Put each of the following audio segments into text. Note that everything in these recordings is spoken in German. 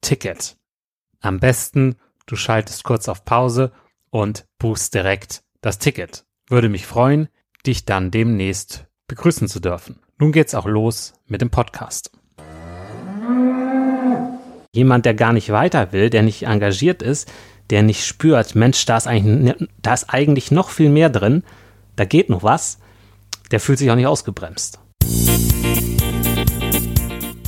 Ticket. Am besten, du schaltest kurz auf Pause und buchst direkt das Ticket. Würde mich freuen, dich dann demnächst begrüßen zu dürfen. Nun geht's auch los mit dem Podcast. Jemand, der gar nicht weiter will, der nicht engagiert ist, der nicht spürt, Mensch, da ist eigentlich, da ist eigentlich noch viel mehr drin, da geht noch was, der fühlt sich auch nicht ausgebremst.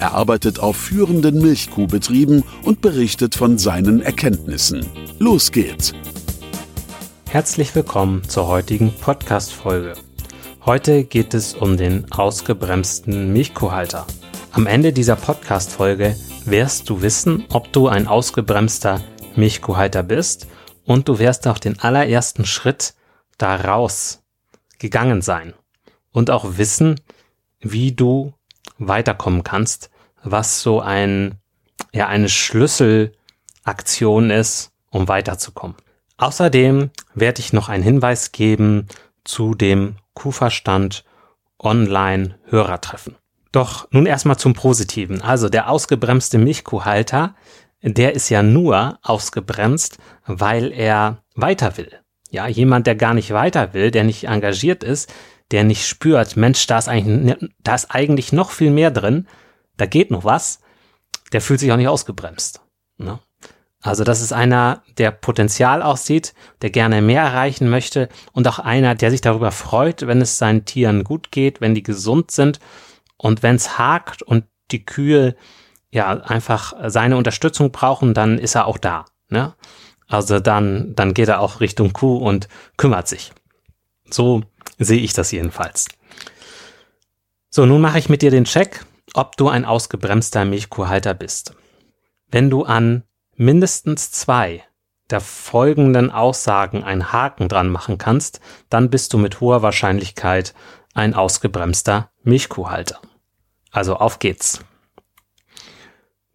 Er arbeitet auf führenden Milchkuhbetrieben und berichtet von seinen Erkenntnissen. Los geht's! Herzlich willkommen zur heutigen Podcast-Folge. Heute geht es um den ausgebremsten Milchkuhhalter. Am Ende dieser Podcast-Folge wirst du wissen, ob du ein ausgebremster Milchkuhhalter bist und du wirst auch den allerersten Schritt daraus gegangen sein und auch wissen, wie du weiterkommen kannst, was so ein, ja, eine Schlüsselaktion ist, um weiterzukommen. Außerdem werde ich noch einen Hinweis geben zu dem Kuhverstand Online Hörertreffen. Doch nun erstmal zum Positiven. Also der ausgebremste Milchkuhhalter, der ist ja nur ausgebremst, weil er weiter will. Ja, jemand, der gar nicht weiter will, der nicht engagiert ist, der nicht spürt, Mensch, da ist eigentlich, da ist eigentlich noch viel mehr drin, da geht noch was, der fühlt sich auch nicht ausgebremst. Ne? Also das ist einer, der Potenzial aussieht, der gerne mehr erreichen möchte und auch einer, der sich darüber freut, wenn es seinen Tieren gut geht, wenn die gesund sind und wenn es hakt und die Kühe ja einfach seine Unterstützung brauchen, dann ist er auch da. Ne? Also dann, dann geht er auch Richtung Kuh und kümmert sich. So sehe ich das jedenfalls. So, nun mache ich mit dir den Check, ob du ein ausgebremster Milchkuhhalter bist. Wenn du an mindestens zwei der folgenden Aussagen einen Haken dran machen kannst, dann bist du mit hoher Wahrscheinlichkeit ein ausgebremster Milchkuhhalter. Also auf geht's.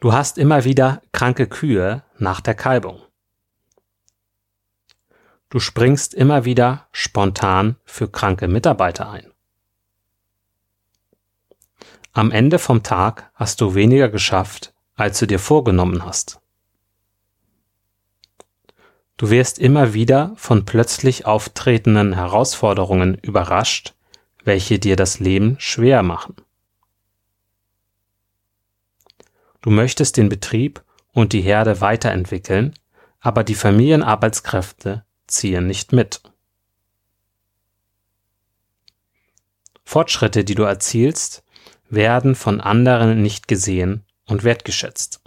Du hast immer wieder kranke Kühe nach der Kalbung. Du springst immer wieder spontan für kranke Mitarbeiter ein. Am Ende vom Tag hast du weniger geschafft, als du dir vorgenommen hast. Du wirst immer wieder von plötzlich auftretenden Herausforderungen überrascht, welche dir das Leben schwer machen. Du möchtest den Betrieb und die Herde weiterentwickeln, aber die Familienarbeitskräfte ziehen nicht mit. Fortschritte, die du erzielst, werden von anderen nicht gesehen und wertgeschätzt.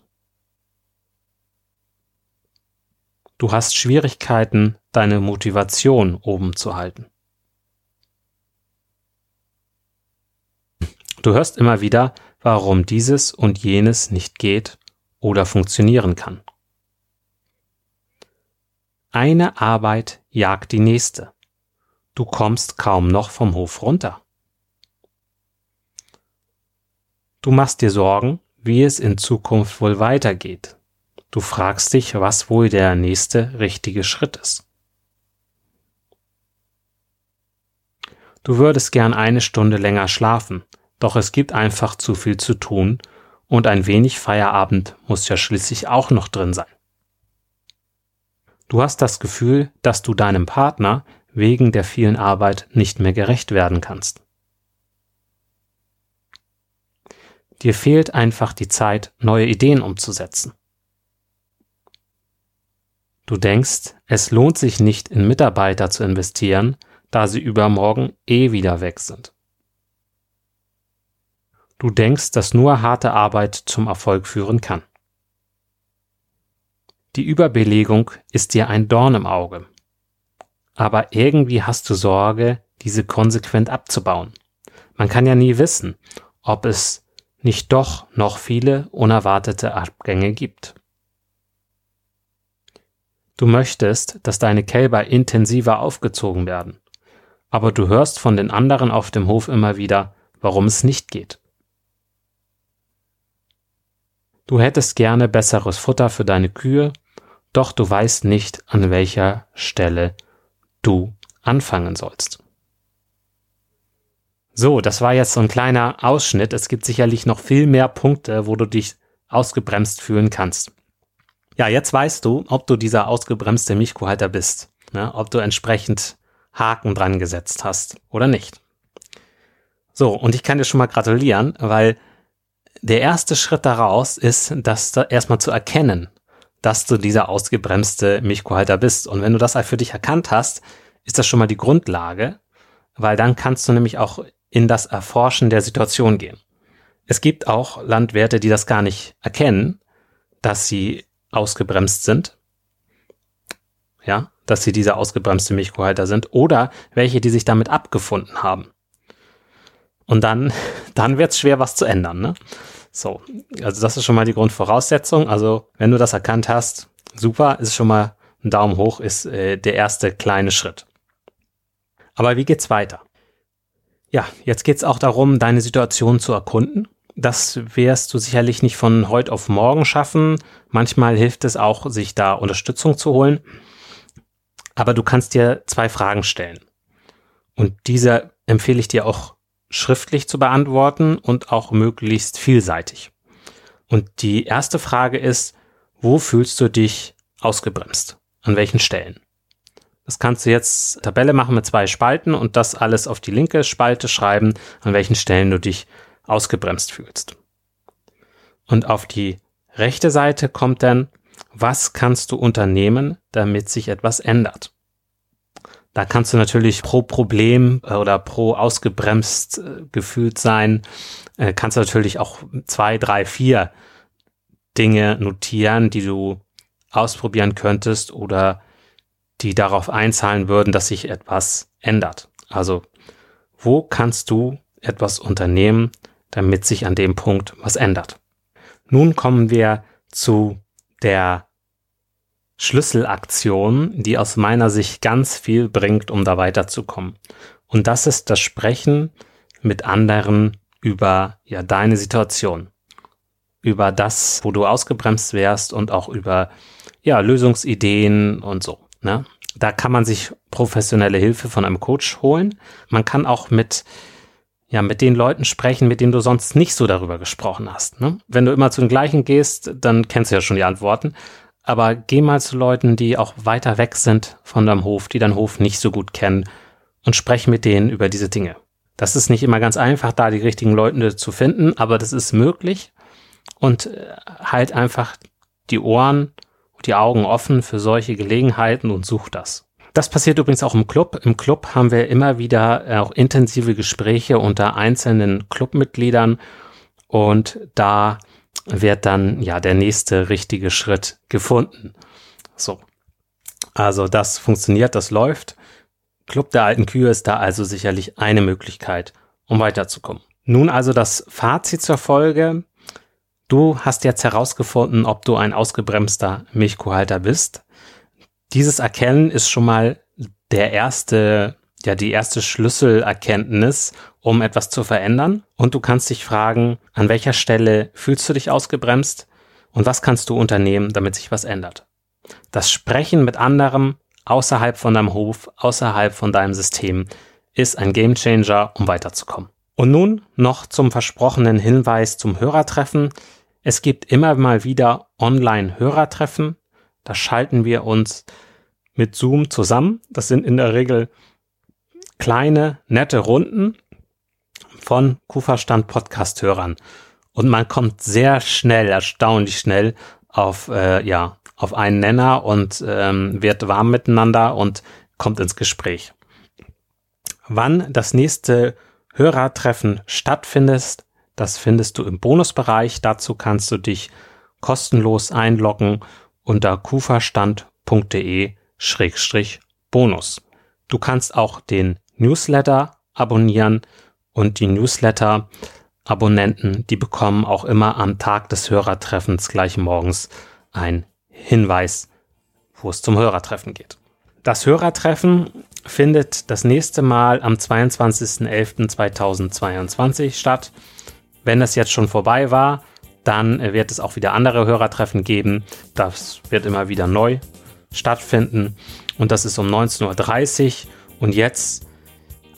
Du hast Schwierigkeiten, deine Motivation oben zu halten. Du hörst immer wieder, warum dieses und jenes nicht geht oder funktionieren kann. Eine Arbeit jagt die nächste. Du kommst kaum noch vom Hof runter. Du machst dir Sorgen, wie es in Zukunft wohl weitergeht. Du fragst dich, was wohl der nächste richtige Schritt ist. Du würdest gern eine Stunde länger schlafen, doch es gibt einfach zu viel zu tun und ein wenig Feierabend muss ja schließlich auch noch drin sein. Du hast das Gefühl, dass du deinem Partner wegen der vielen Arbeit nicht mehr gerecht werden kannst. Dir fehlt einfach die Zeit, neue Ideen umzusetzen. Du denkst, es lohnt sich nicht in Mitarbeiter zu investieren, da sie übermorgen eh wieder weg sind. Du denkst, dass nur harte Arbeit zum Erfolg führen kann. Die Überbelegung ist dir ein Dorn im Auge. Aber irgendwie hast du Sorge, diese konsequent abzubauen. Man kann ja nie wissen, ob es nicht doch noch viele unerwartete Abgänge gibt. Du möchtest, dass deine Kälber intensiver aufgezogen werden. Aber du hörst von den anderen auf dem Hof immer wieder, warum es nicht geht. Du hättest gerne besseres Futter für deine Kühe, doch du weißt nicht, an welcher Stelle du anfangen sollst. So, das war jetzt so ein kleiner Ausschnitt. Es gibt sicherlich noch viel mehr Punkte, wo du dich ausgebremst fühlen kannst. Ja, jetzt weißt du, ob du dieser ausgebremste Milchkuhhalter bist, ne? ob du entsprechend Haken dran gesetzt hast oder nicht. So, und ich kann dir schon mal gratulieren, weil der erste Schritt daraus ist, das da erstmal zu erkennen, dass du dieser ausgebremste Milchkuhhalter bist. Und wenn du das halt für dich erkannt hast, ist das schon mal die Grundlage, weil dann kannst du nämlich auch in das Erforschen der Situation gehen. Es gibt auch Landwirte, die das gar nicht erkennen, dass sie ausgebremst sind. Ja, dass sie diese ausgebremste Milchkuhhalter sind oder welche, die sich damit abgefunden haben. Und dann, dann wird es schwer, was zu ändern. Ne? So, also das ist schon mal die Grundvoraussetzung. Also wenn du das erkannt hast, super, ist schon mal ein Daumen hoch, ist äh, der erste kleine Schritt. Aber wie geht's weiter? Ja, jetzt geht's auch darum, deine Situation zu erkunden das wirst du sicherlich nicht von heute auf morgen schaffen. Manchmal hilft es auch, sich da Unterstützung zu holen. Aber du kannst dir zwei Fragen stellen. Und diese empfehle ich dir auch schriftlich zu beantworten und auch möglichst vielseitig. Und die erste Frage ist, wo fühlst du dich ausgebremst? An welchen Stellen? Das kannst du jetzt Tabelle machen mit zwei Spalten und das alles auf die linke Spalte schreiben, an welchen Stellen du dich ausgebremst fühlst. Und auf die rechte Seite kommt dann, was kannst du unternehmen, damit sich etwas ändert? Da kannst du natürlich pro Problem äh, oder pro ausgebremst äh, gefühlt sein, äh, kannst du natürlich auch zwei, drei, vier Dinge notieren, die du ausprobieren könntest oder die darauf einzahlen würden, dass sich etwas ändert. Also, wo kannst du etwas unternehmen, damit sich an dem Punkt was ändert. Nun kommen wir zu der Schlüsselaktion, die aus meiner Sicht ganz viel bringt, um da weiterzukommen. Und das ist das Sprechen mit anderen über ja deine Situation, über das, wo du ausgebremst wärst und auch über ja Lösungsideen und so. Ne? Da kann man sich professionelle Hilfe von einem Coach holen. Man kann auch mit ja, mit den Leuten sprechen, mit denen du sonst nicht so darüber gesprochen hast. Ne? Wenn du immer zu den gleichen gehst, dann kennst du ja schon die Antworten. Aber geh mal zu Leuten, die auch weiter weg sind von deinem Hof, die deinen Hof nicht so gut kennen und sprech mit denen über diese Dinge. Das ist nicht immer ganz einfach, da die richtigen Leute zu finden, aber das ist möglich und äh, halt einfach die Ohren und die Augen offen für solche Gelegenheiten und such das. Das passiert übrigens auch im Club. Im Club haben wir immer wieder äh, auch intensive Gespräche unter einzelnen Clubmitgliedern und da wird dann ja der nächste richtige Schritt gefunden. So. Also das funktioniert, das läuft. Club der alten Kühe ist da also sicherlich eine Möglichkeit, um weiterzukommen. Nun also das Fazit zur Folge. Du hast jetzt herausgefunden, ob du ein ausgebremster Milchkuhhalter bist. Dieses Erkennen ist schon mal der erste, ja, die erste Schlüsselerkenntnis, um etwas zu verändern. Und du kannst dich fragen, an welcher Stelle fühlst du dich ausgebremst und was kannst du unternehmen, damit sich was ändert. Das Sprechen mit anderem außerhalb von deinem Hof, außerhalb von deinem System ist ein Gamechanger, um weiterzukommen. Und nun noch zum versprochenen Hinweis zum Hörertreffen. Es gibt immer mal wieder Online-Hörertreffen. Da schalten wir uns mit Zoom zusammen. Das sind in der Regel kleine, nette Runden von Kuferstand Podcast-Hörern. Und man kommt sehr schnell, erstaunlich schnell auf, äh, ja, auf einen Nenner und ähm, wird warm miteinander und kommt ins Gespräch. Wann das nächste Hörertreffen stattfindet, das findest du im Bonusbereich. Dazu kannst du dich kostenlos einloggen unter kuferstand.de-bonus. Du kannst auch den Newsletter abonnieren und die Newsletter-Abonnenten, die bekommen auch immer am Tag des Hörertreffens gleich morgens ein Hinweis, wo es zum Hörertreffen geht. Das Hörertreffen findet das nächste Mal am 22.11.2022 statt. Wenn es jetzt schon vorbei war, dann wird es auch wieder andere Hörertreffen geben. Das wird immer wieder neu stattfinden. Und das ist um 19.30 Uhr. Und jetzt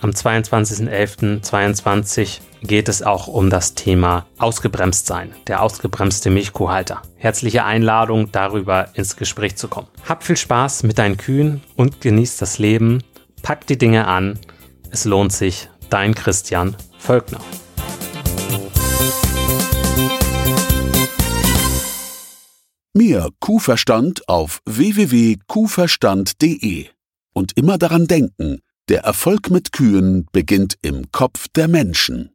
am 22.11.22 geht es auch um das Thema ausgebremst sein, der ausgebremste Milchkuhhalter. Herzliche Einladung, darüber ins Gespräch zu kommen. Hab viel Spaß mit deinen Kühen und genieß das Leben. Pack die Dinge an. Es lohnt sich. Dein Christian Völkner. Mehr Kuhverstand auf www.kuhverstand.de. Und immer daran denken, der Erfolg mit Kühen beginnt im Kopf der Menschen.